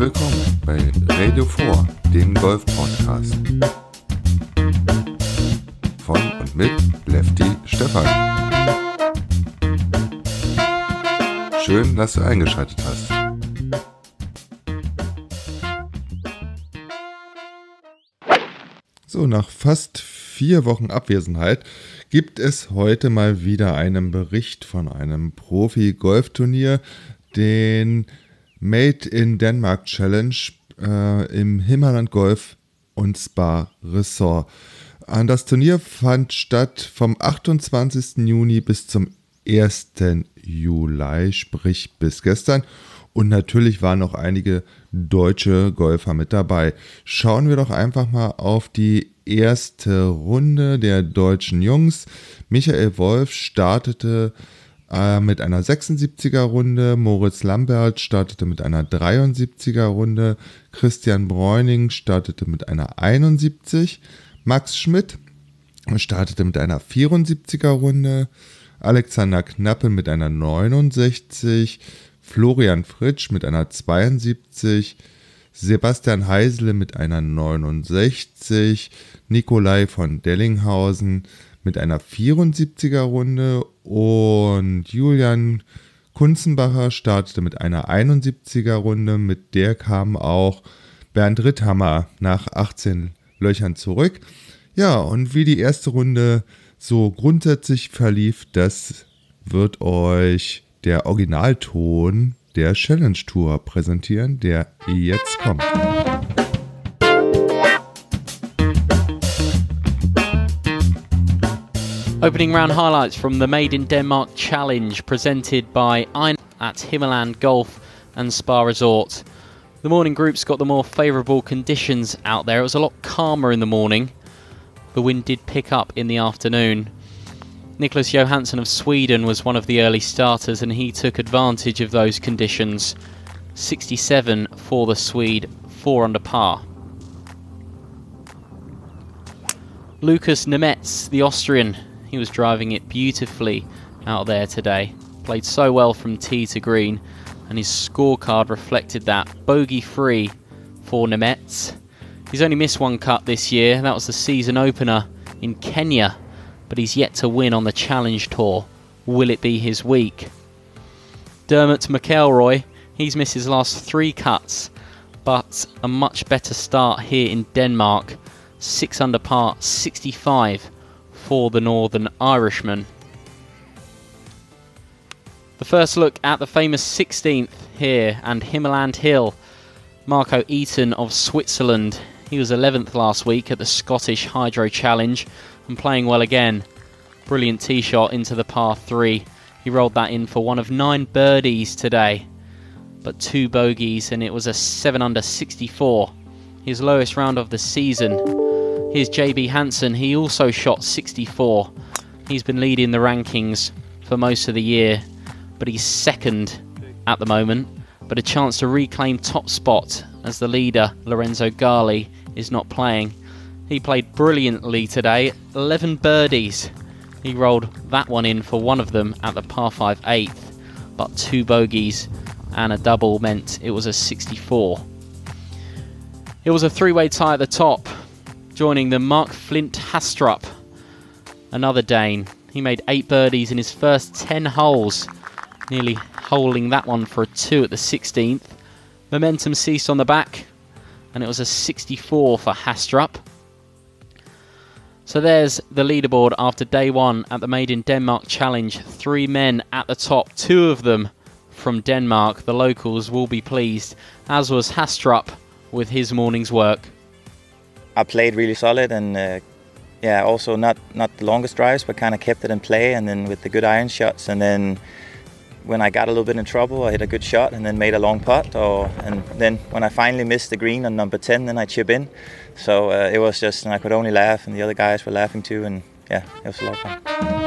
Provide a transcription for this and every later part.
willkommen bei Radio 4, dem Golf-Podcast. Von und mit Lefty Stefan. Schön, dass du eingeschaltet hast. So, nach fast vier Wochen Abwesenheit gibt es heute mal wieder einen Bericht von einem Profi-Golfturnier, den Made in Denmark Challenge äh, im Himmerland Golf und Spa Resort. Das Turnier fand statt vom 28. Juni bis zum 1. Juli, sprich bis gestern. Und natürlich waren noch einige deutsche Golfer mit dabei. Schauen wir doch einfach mal auf die erste Runde der deutschen Jungs. Michael Wolf startete äh, mit einer 76er Runde, Moritz Lambert startete mit einer 73er Runde, Christian Bräuning startete mit einer 71, Max Schmidt startete mit einer 74er Runde, Alexander Knappe mit einer 69, Florian Fritsch mit einer 72, Sebastian Heisele mit einer 69, Nikolai von Dellinghausen mit einer 74er Runde und Julian Kunzenbacher startete mit einer 71er Runde. Mit der kam auch Bernd Ritthammer nach 18 Löchern zurück. Ja, und wie die erste Runde so grundsätzlich verlief, das wird euch der Originalton der Challenge Tour präsentieren, der jetzt kommt. Opening round highlights from the Made in Denmark Challenge presented by Ein at Himmerland Golf and Spa Resort. The morning groups got the more favourable conditions out there. It was a lot calmer in the morning. The wind did pick up in the afternoon. Nicholas Johansson of Sweden was one of the early starters and he took advantage of those conditions. 67 for the Swede, 4 under par. Lucas Nemetz, the Austrian, he was driving it beautifully out there today. Played so well from tee to green, and his scorecard reflected that. Bogey free for Nemetz. He's only missed one cut this year, that was the season opener in Kenya, but he's yet to win on the Challenge Tour. Will it be his week? Dermot McElroy, he's missed his last three cuts, but a much better start here in Denmark. 6 under par, 65 for the Northern Irishman. The first look at the famous 16th here and Himmerland Hill. Marco Eaton of Switzerland. He was 11th last week at the Scottish Hydro Challenge and playing well again. Brilliant tee shot into the par 3. He rolled that in for one of nine birdies today, but two bogeys, and it was a 7 under 64. His lowest round of the season Here's JB Hansen. He also shot 64. He's been leading the rankings for most of the year, but he's second at the moment. But a chance to reclaim top spot as the leader, Lorenzo Gali, is not playing. He played brilliantly today. 11 birdies. He rolled that one in for one of them at the par 5 8th, but two bogeys and a double meant it was a 64. It was a three way tie at the top joining them Mark Flint Hastrup, another Dane. He made eight birdies in his first 10 holes, nearly holing that one for a two at the 16th. Momentum ceased on the back, and it was a 64 for Hastrup. So there's the leaderboard after day one at the Made in Denmark Challenge. Three men at the top, two of them from Denmark. The locals will be pleased, as was Hastrup with his morning's work. I played really solid and uh, yeah, also not not the longest drives, but kind of kept it in play, and then with the good iron shots, and then when I got a little bit in trouble, I hit a good shot and then made a long putt, or and then when I finally missed the green on number ten, then I chip in. So uh, it was just, and I could only laugh, and the other guys were laughing too, and yeah, it was a lot of fun.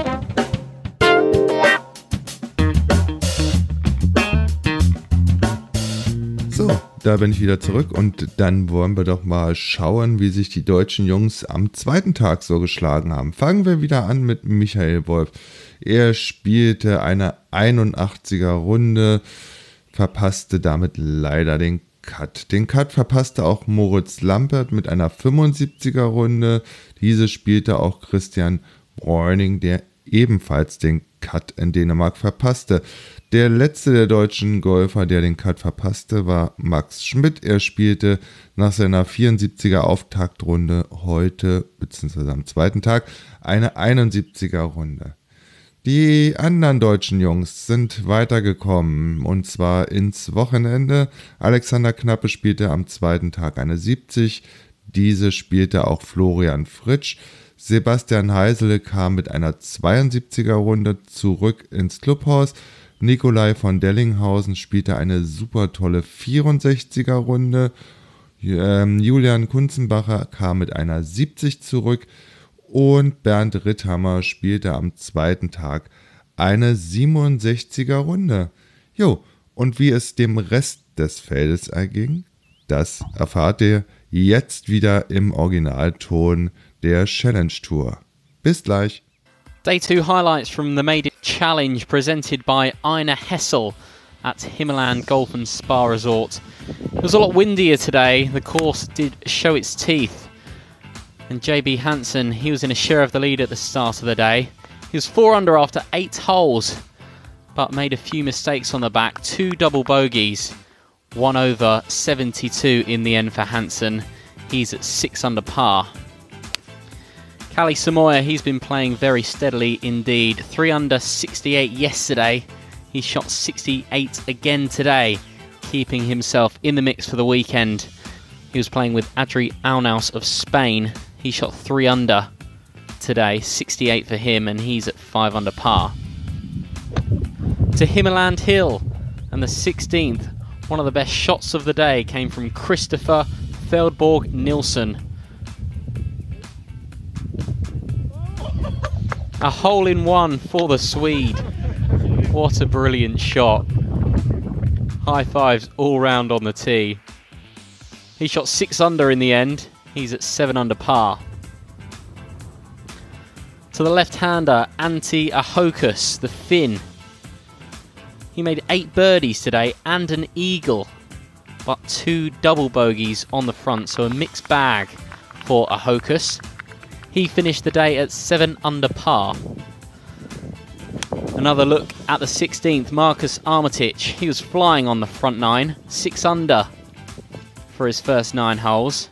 Da bin ich wieder zurück und dann wollen wir doch mal schauen, wie sich die deutschen Jungs am zweiten Tag so geschlagen haben. Fangen wir wieder an mit Michael Wolf. Er spielte eine 81er Runde, verpasste damit leider den Cut. Den Cut verpasste auch Moritz Lampert mit einer 75er Runde. Diese spielte auch Christian Bräuning, der ebenfalls den Cut in Dänemark verpasste. Der letzte der deutschen Golfer, der den Cut verpasste, war Max Schmidt. Er spielte nach seiner 74er Auftaktrunde heute, beziehungsweise am zweiten Tag, eine 71er Runde. Die anderen deutschen Jungs sind weitergekommen und zwar ins Wochenende. Alexander Knappe spielte am zweiten Tag eine 70. Diese spielte auch Florian Fritsch. Sebastian Heisele kam mit einer 72er Runde zurück ins Clubhaus. Nikolai von Dellinghausen spielte eine super tolle 64er Runde. Ähm, Julian Kunzenbacher kam mit einer 70 zurück und Bernd Ritthammer spielte am zweiten Tag eine 67er Runde. Jo, und wie es dem Rest des Feldes erging, das erfahrt ihr jetzt wieder im Originalton der Challenge Tour. Bis gleich. Day 2 highlights from the Maiden Challenge presented by Ina Hessel at Himmerland Golf and Spa Resort. It was a lot windier today. The course did show its teeth. And JB Hansen, he was in a share of the lead at the start of the day. He was four under after eight holes, but made a few mistakes on the back. Two double bogeys, one over 72 in the end for Hansen. He's at six under par. Cali Samoya, he's been playing very steadily indeed. Three under 68 yesterday. He shot 68 again today, keeping himself in the mix for the weekend. He was playing with Adri Aunaus of Spain, he shot three under today, 68 for him, and he's at five under par. To Himmerland Hill, and the 16th, one of the best shots of the day came from Christopher Feldborg Nilsson. A hole in one for the Swede. What a brilliant shot. High fives all round on the tee. He shot six under in the end, He's at 7 under par. To the left-hander, Antti Ahokas, the Finn. He made 8 birdies today and an eagle, but 2 double bogeys on the front, so a mixed bag for Ahokas. He finished the day at 7 under par. Another look at the 16th, Marcus Armitage. He was flying on the front nine, 6 under for his first 9 holes.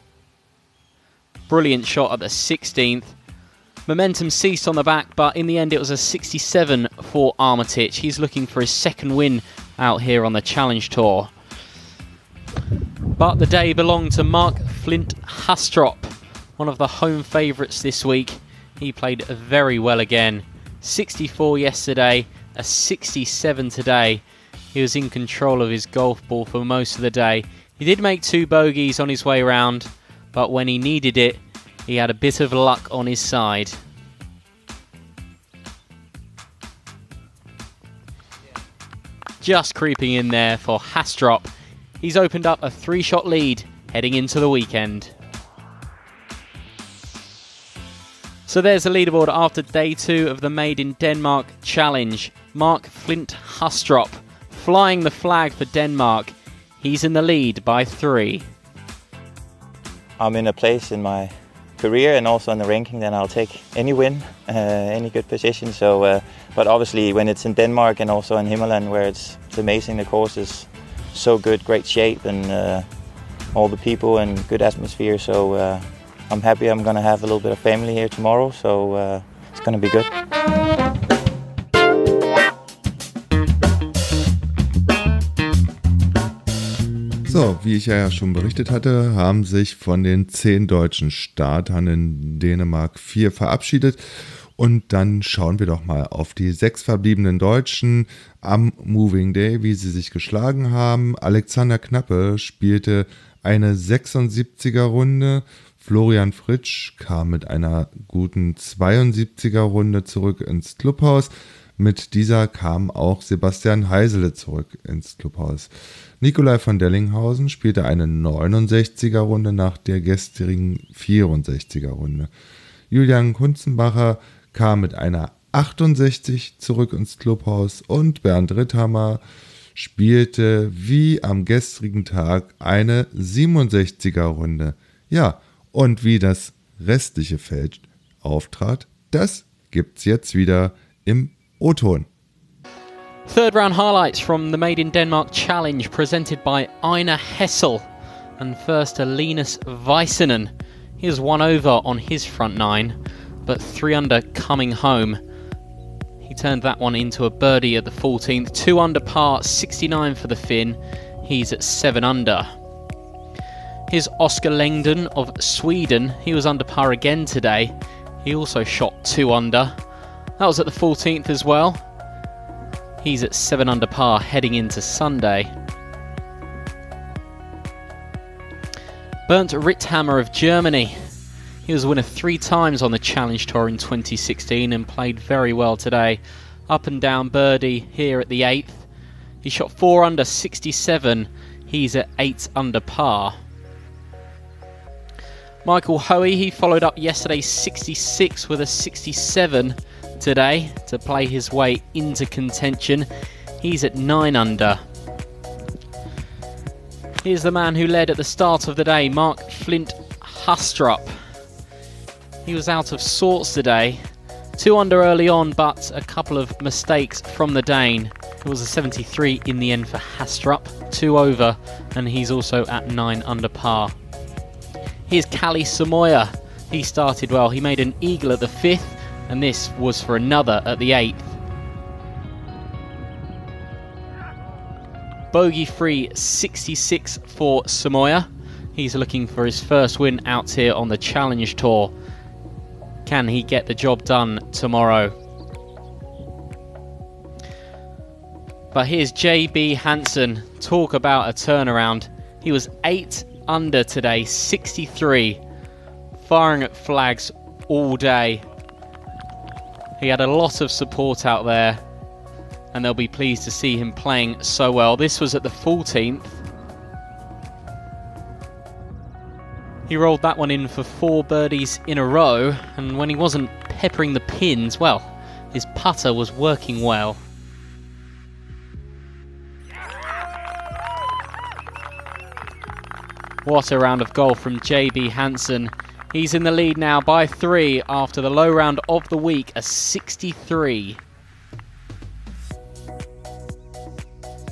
Brilliant shot at the 16th. Momentum ceased on the back, but in the end it was a 67 for Armitage. He's looking for his second win out here on the Challenge Tour. But the day belonged to Mark Flint Hastrop, one of the home favourites this week. He played very well again. 64 yesterday, a 67 today. He was in control of his golf ball for most of the day. He did make two bogeys on his way round, but when he needed it, he had a bit of luck on his side. Just creeping in there for Hastrop. He's opened up a three shot lead heading into the weekend. So there's the leaderboard after day two of the Made in Denmark challenge. Mark Flint Hastrop flying the flag for Denmark. He's in the lead by three. I'm in a place in my career and also in the ranking, then I'll take any win, uh, any good position. So, uh, but obviously when it's in Denmark and also in Himmerland, where it's, it's amazing, the course is so good, great shape, and uh, all the people and good atmosphere. So uh, I'm happy I'm gonna have a little bit of family here tomorrow. So uh, it's gonna be good. So, wie ich ja schon berichtet hatte, haben sich von den zehn deutschen Startern in Dänemark vier verabschiedet. Und dann schauen wir doch mal auf die sechs verbliebenen Deutschen am Moving Day, wie sie sich geschlagen haben. Alexander Knappe spielte eine 76er Runde. Florian Fritsch kam mit einer guten 72er Runde zurück ins Clubhaus. Mit dieser kam auch Sebastian Heisele zurück ins Clubhaus. Nikolai von Dellinghausen spielte eine 69er Runde nach der gestrigen 64er Runde. Julian Kunzenbacher kam mit einer 68 zurück ins Clubhaus und Bernd Ritthammer spielte wie am gestrigen Tag eine 67er Runde. Ja, und wie das restliche Feld auftrat, das gibt's jetzt wieder im O-Ton. Third round highlights from the Made in Denmark Challenge presented by Ina Hessel and first Linus Weissenen. He has one over on his front nine, but three under coming home. He turned that one into a birdie at the 14th. Two under par, 69 for the Finn. He's at seven under. Here's Oscar Lengden of Sweden. He was under par again today. He also shot two under. That was at the 14th as well. He's at seven under par heading into Sunday. Bernd Ritthammer of Germany he was a winner three times on the Challenge Tour in 2016 and played very well today. Up and down birdie here at the 8th. He shot 4 under 67. He's at 8 under par. Michael Hoey, he followed up yesterday's 66 with a 67 today to play his way into contention. He's at 9 under. Here's the man who led at the start of the day, Mark Flint Hustrup. He was out of sorts today. Two under early on, but a couple of mistakes from the Dane. It was a 73 in the end for Hastrup, two over, and he's also at nine under par. Here's Kali Samoya. He started well. He made an eagle at the fifth, and this was for another at the eighth. Bogey free 66 for Samoya. He's looking for his first win out here on the Challenge Tour. Can he get the job done tomorrow? But here's JB Hansen. Talk about a turnaround. He was 8 under today, 63, firing at flags all day. He had a lot of support out there, and they'll be pleased to see him playing so well. This was at the 14th. He rolled that one in for four birdies in a row, and when he wasn't peppering the pins, well, his putter was working well. What a round of golf from JB Hansen. He's in the lead now by three after the low round of the week, a 63.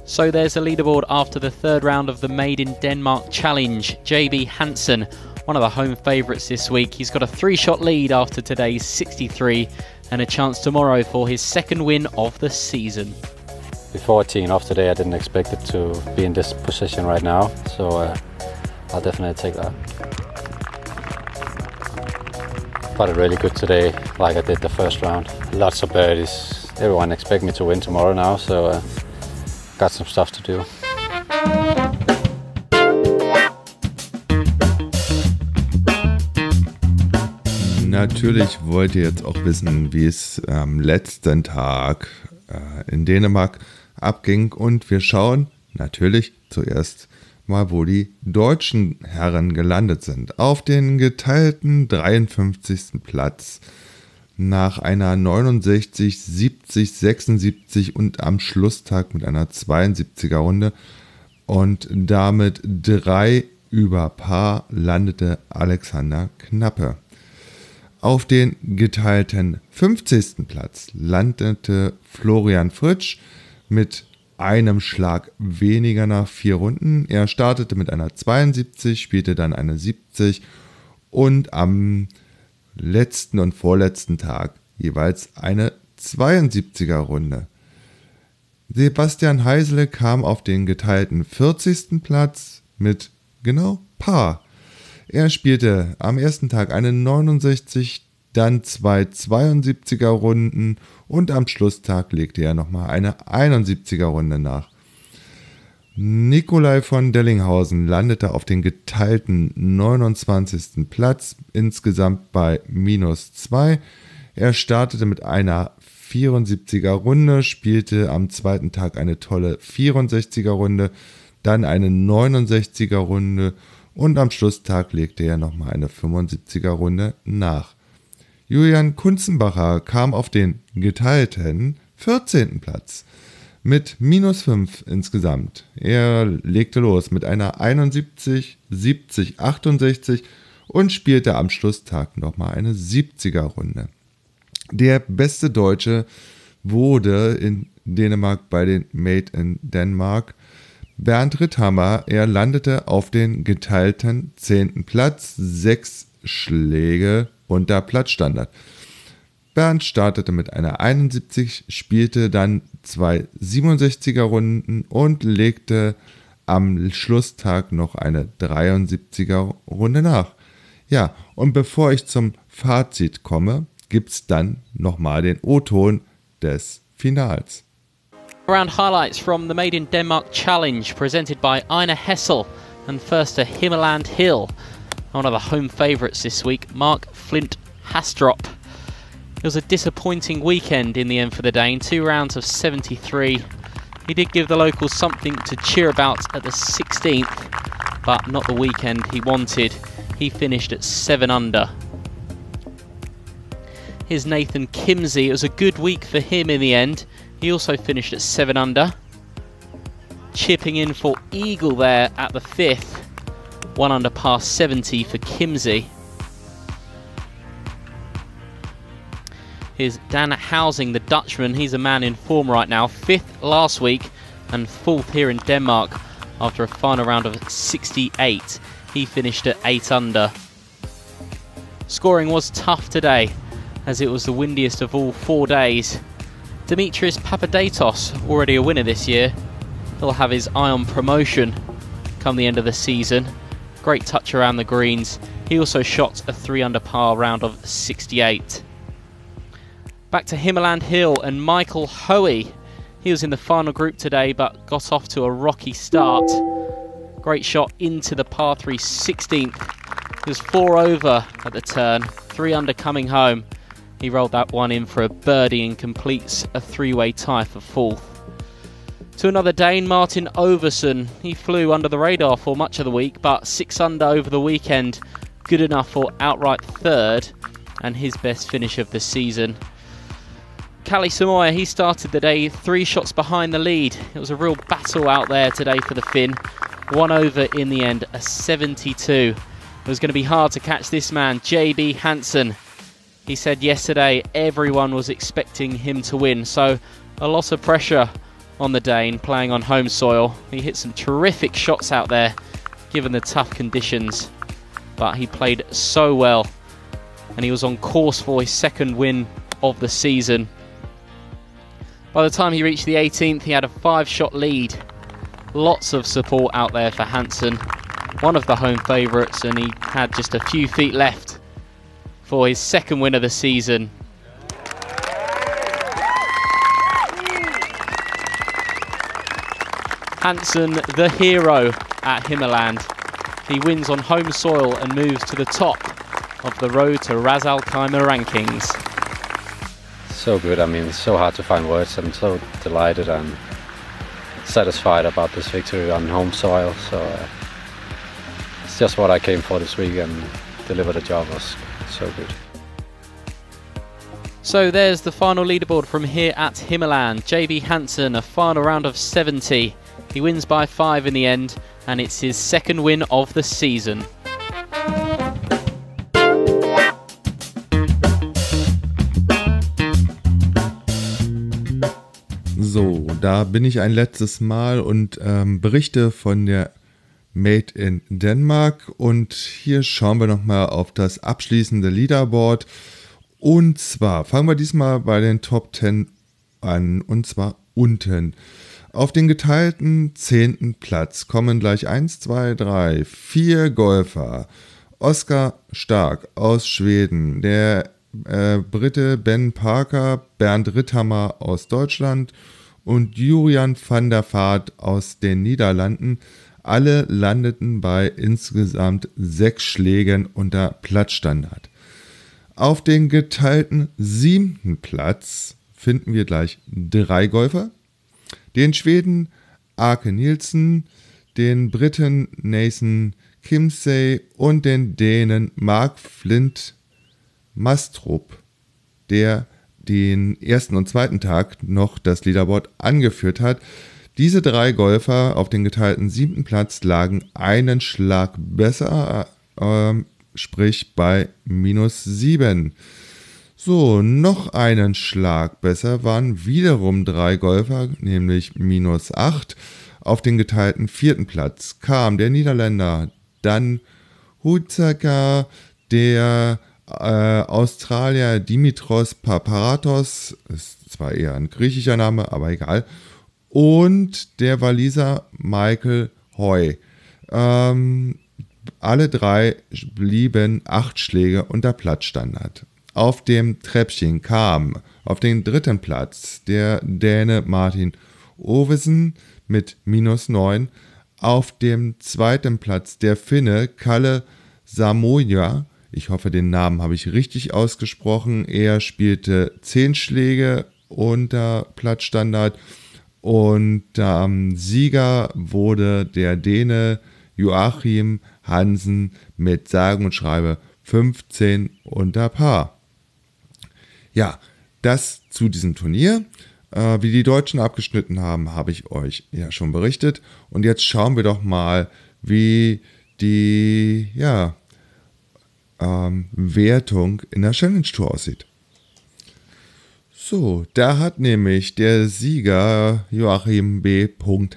So there's the leaderboard after the third round of the Made in Denmark Challenge. JB Hansen one of the home favourites this week. He's got a three shot lead after today's 63 and a chance tomorrow for his second win of the season. Before teeing off today, I didn't expect it to be in this position right now, so uh, I'll definitely take that. But really good today, like I did the first round. Lots of birdies. Everyone expect me to win tomorrow now, so uh, got some stuff to do. Natürlich wollt ihr jetzt auch wissen, wie es am letzten Tag äh, in Dänemark abging. Und wir schauen natürlich zuerst mal, wo die deutschen Herren gelandet sind. Auf den geteilten 53. Platz nach einer 69, 70, 76 und am Schlusstag mit einer 72er Runde. Und damit drei über Paar landete Alexander Knappe. Auf den geteilten 50. Platz landete Florian Fritsch mit einem Schlag weniger nach vier Runden. Er startete mit einer 72, spielte dann eine 70 und am letzten und vorletzten Tag jeweils eine 72er Runde. Sebastian Heisele kam auf den geteilten 40. Platz mit genau Paar. Er spielte am ersten Tag eine 69, dann zwei 72er Runden und am Schlusstag legte er nochmal eine 71er Runde nach. Nikolai von Dellinghausen landete auf den geteilten 29. Platz, insgesamt bei minus 2. Er startete mit einer 74er Runde, spielte am zweiten Tag eine tolle 64er Runde, dann eine 69er Runde und am Schlusstag legte er nochmal eine 75er Runde nach. Julian Kunzenbacher kam auf den geteilten 14. Platz mit minus 5 insgesamt. Er legte los mit einer 71, 70, 68 und spielte am Schlusstag nochmal eine 70er Runde. Der beste Deutsche wurde in Dänemark bei den Made in Denmark Bernd Ritthammer. Er landete auf den geteilten 10. Platz, sechs Schläge unter Platzstandard. Bernd startete mit einer 71, spielte dann zwei 67er Runden und legte am Schlusstag noch eine 73er Runde nach. Ja, und bevor ich zum Fazit komme, gibt's dann nochmal den O-Ton des Finals. Round highlights from the Made in Denmark Challenge presented by Ina Hessel and first to Himmerland Hill. One of the home favourites this week, Mark Flint Hastrop. It was a disappointing weekend in the end for the Dane, two rounds of 73. He did give the locals something to cheer about at the 16th, but not the weekend he wanted. He finished at 7 under. Here's Nathan Kimsey. It was a good week for him in the end. He also finished at 7 under. Chipping in for Eagle there at the 5th. 1 under par 70 for Kimsey. Here's Dan Housing, the Dutchman. He's a man in form right now. Fifth last week and fourth here in Denmark after a final round of 68. He finished at 8 under. Scoring was tough today as it was the windiest of all four days. Demetrius Papadatos, already a winner this year, he'll have his eye on promotion come the end of the season. Great touch around the greens. He also shot a 3 under par round of 68. Back to Himmerland Hill and Michael Hoey. He was in the final group today but got off to a rocky start. Great shot into the par 3 16th. He was four over at the turn, three under coming home. He rolled that one in for a birdie and completes a three way tie for fourth. To another Dane, Martin Overson. He flew under the radar for much of the week, but six under over the weekend, good enough for outright third and his best finish of the season. Kali Samoya, he started the day three shots behind the lead. It was a real battle out there today for the Finn. One over in the end, a 72. It was going to be hard to catch this man, JB Hansen. He said yesterday everyone was expecting him to win, so a lot of pressure on the Dane playing on home soil. He hit some terrific shots out there given the tough conditions, but he played so well and he was on course for his second win of the season. By the time he reached the 18th, he had a five shot lead. Lots of support out there for Hansen, one of the home favourites, and he had just a few feet left for his second win of the season. Hansen, the hero at Himmerland. He wins on home soil and moves to the top of the road to Ras Al Khaimah rankings. So good. I mean, it's so hard to find words. I'm so delighted and satisfied about this victory on home soil. So uh, it's just what I came for this week and deliver the job was so good. So there's the final leaderboard from here at Himmerland. JB Hansen, a final round of 70. He wins by five in the end, and it's his second win of the season. So, da bin ich ein letztes Mal und ähm, berichte von der Made in Denmark. Und hier schauen wir nochmal auf das abschließende Leaderboard. Und zwar fangen wir diesmal bei den Top 10 an, und zwar unten. Auf den geteilten zehnten Platz kommen gleich 1, 2, 3, 4 Golfer. Oskar Stark aus Schweden, der äh, Brite Ben Parker, Bernd Ritthammer aus Deutschland und Julian van der Vaart aus den Niederlanden. Alle landeten bei insgesamt sechs Schlägen unter Platzstandard. Auf den geteilten siebten Platz finden wir gleich drei Golfer den Schweden Arke Nielsen, den Briten Nathan Kimsey und den Dänen Mark Flint Mastrup, der den ersten und zweiten Tag noch das Leaderboard angeführt hat. Diese drei Golfer auf den geteilten siebten Platz lagen einen Schlag besser, äh, sprich bei minus sieben. So, noch einen Schlag besser waren wiederum drei Golfer, nämlich minus acht. Auf den geteilten vierten Platz kam der Niederländer, dann Huzaka, der äh, Australier Dimitros Paparatos, ist zwar eher ein griechischer Name, aber egal, und der Waliser Michael Hoy. Ähm, alle drei blieben acht Schläge unter Platzstandard. Auf dem Treppchen kam auf den dritten Platz der Däne Martin Ovesen mit minus 9, auf dem zweiten Platz der Finne Kalle Samoja ich hoffe, den Namen habe ich richtig ausgesprochen. Er spielte zehn Schläge unter Platzstandard und ähm, Sieger wurde der Däne Joachim Hansen mit sagen und schreibe 15 unter Paar. Ja, das zu diesem Turnier. Äh, wie die Deutschen abgeschnitten haben, habe ich euch ja schon berichtet. Und jetzt schauen wir doch mal, wie die ja, ähm, Wertung in der Challenge Tour aussieht. So, da hat nämlich der Sieger Joachim B.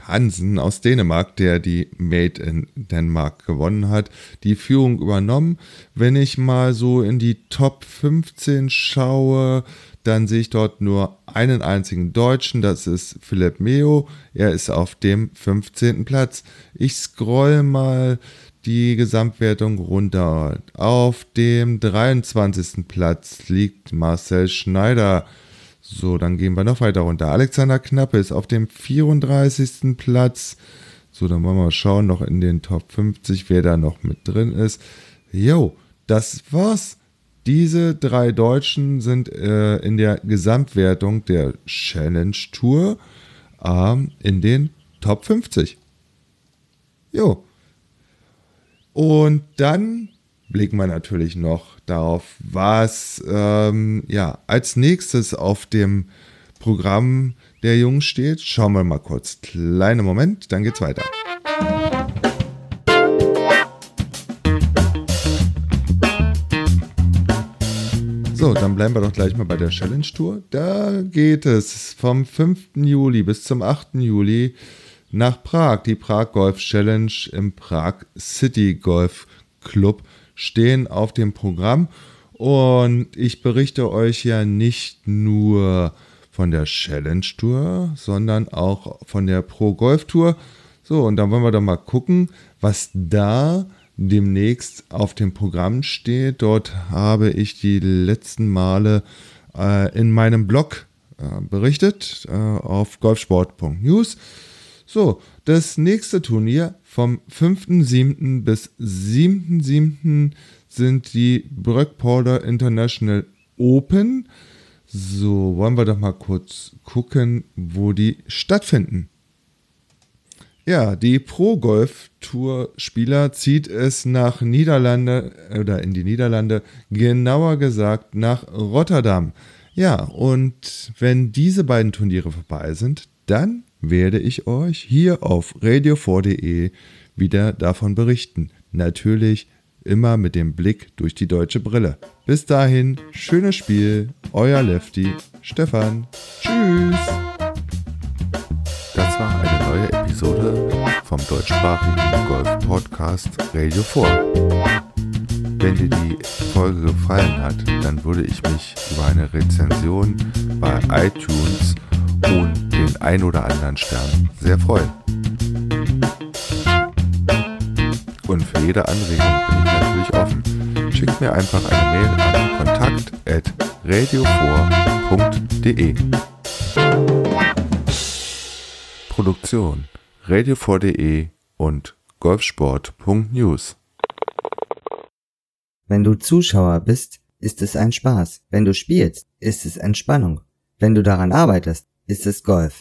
Hansen aus Dänemark, der die Made in Denmark gewonnen hat, die Führung übernommen. Wenn ich mal so in die Top 15 schaue, dann sehe ich dort nur einen einzigen Deutschen, das ist Philipp Meo. Er ist auf dem 15. Platz. Ich scroll mal die Gesamtwertung runter. Auf dem 23. Platz liegt Marcel Schneider. So, dann gehen wir noch weiter runter. Alexander Knappe ist auf dem 34. Platz. So, dann wollen wir mal schauen, noch in den Top 50, wer da noch mit drin ist. Jo, das war's. Diese drei Deutschen sind äh, in der Gesamtwertung der Challenge Tour äh, in den Top 50. Jo, und dann blicken wir natürlich noch darauf, was ähm, ja, als nächstes auf dem Programm der Jungs steht. Schauen wir mal kurz. Kleiner Moment, dann geht's weiter. So, dann bleiben wir doch gleich mal bei der Challenge Tour. Da geht es vom 5. Juli bis zum 8. Juli nach Prag. Die Prag Golf Challenge im Prag City Golf Club stehen auf dem Programm. Und ich berichte euch ja nicht nur von der Challenge Tour, sondern auch von der Pro Golf Tour. So, und dann wollen wir doch mal gucken, was da demnächst auf dem Programm steht. Dort habe ich die letzten Male äh, in meinem Blog äh, berichtet äh, auf golfsport.news. So, das nächste Turnier vom 5.7. bis 7.7. sind die Bröckporter International Open. So, wollen wir doch mal kurz gucken, wo die stattfinden. Ja, die Pro Golf Tour Spieler zieht es nach Niederlande oder in die Niederlande, genauer gesagt nach Rotterdam. Ja, und wenn diese beiden Turniere vorbei sind, dann werde ich euch hier auf radio4.de wieder davon berichten. Natürlich immer mit dem Blick durch die deutsche Brille. Bis dahin, schönes Spiel, euer Lefty, Stefan. Tschüss. Das war eine neue Episode vom deutschsprachigen Golf-Podcast Radio 4. Wenn dir die Folge gefallen hat, dann würde ich mich über eine Rezension bei iTunes und den ein oder anderen Stern sehr freuen. Und für jede Anregung bin ich natürlich offen. Schickt mir einfach eine Mail an kontakt.radio4.de Produktion radio4.de und golfsport.news Wenn du Zuschauer bist, ist es ein Spaß. Wenn du spielst, ist es Entspannung. Wenn du daran arbeitest, ist es Golf.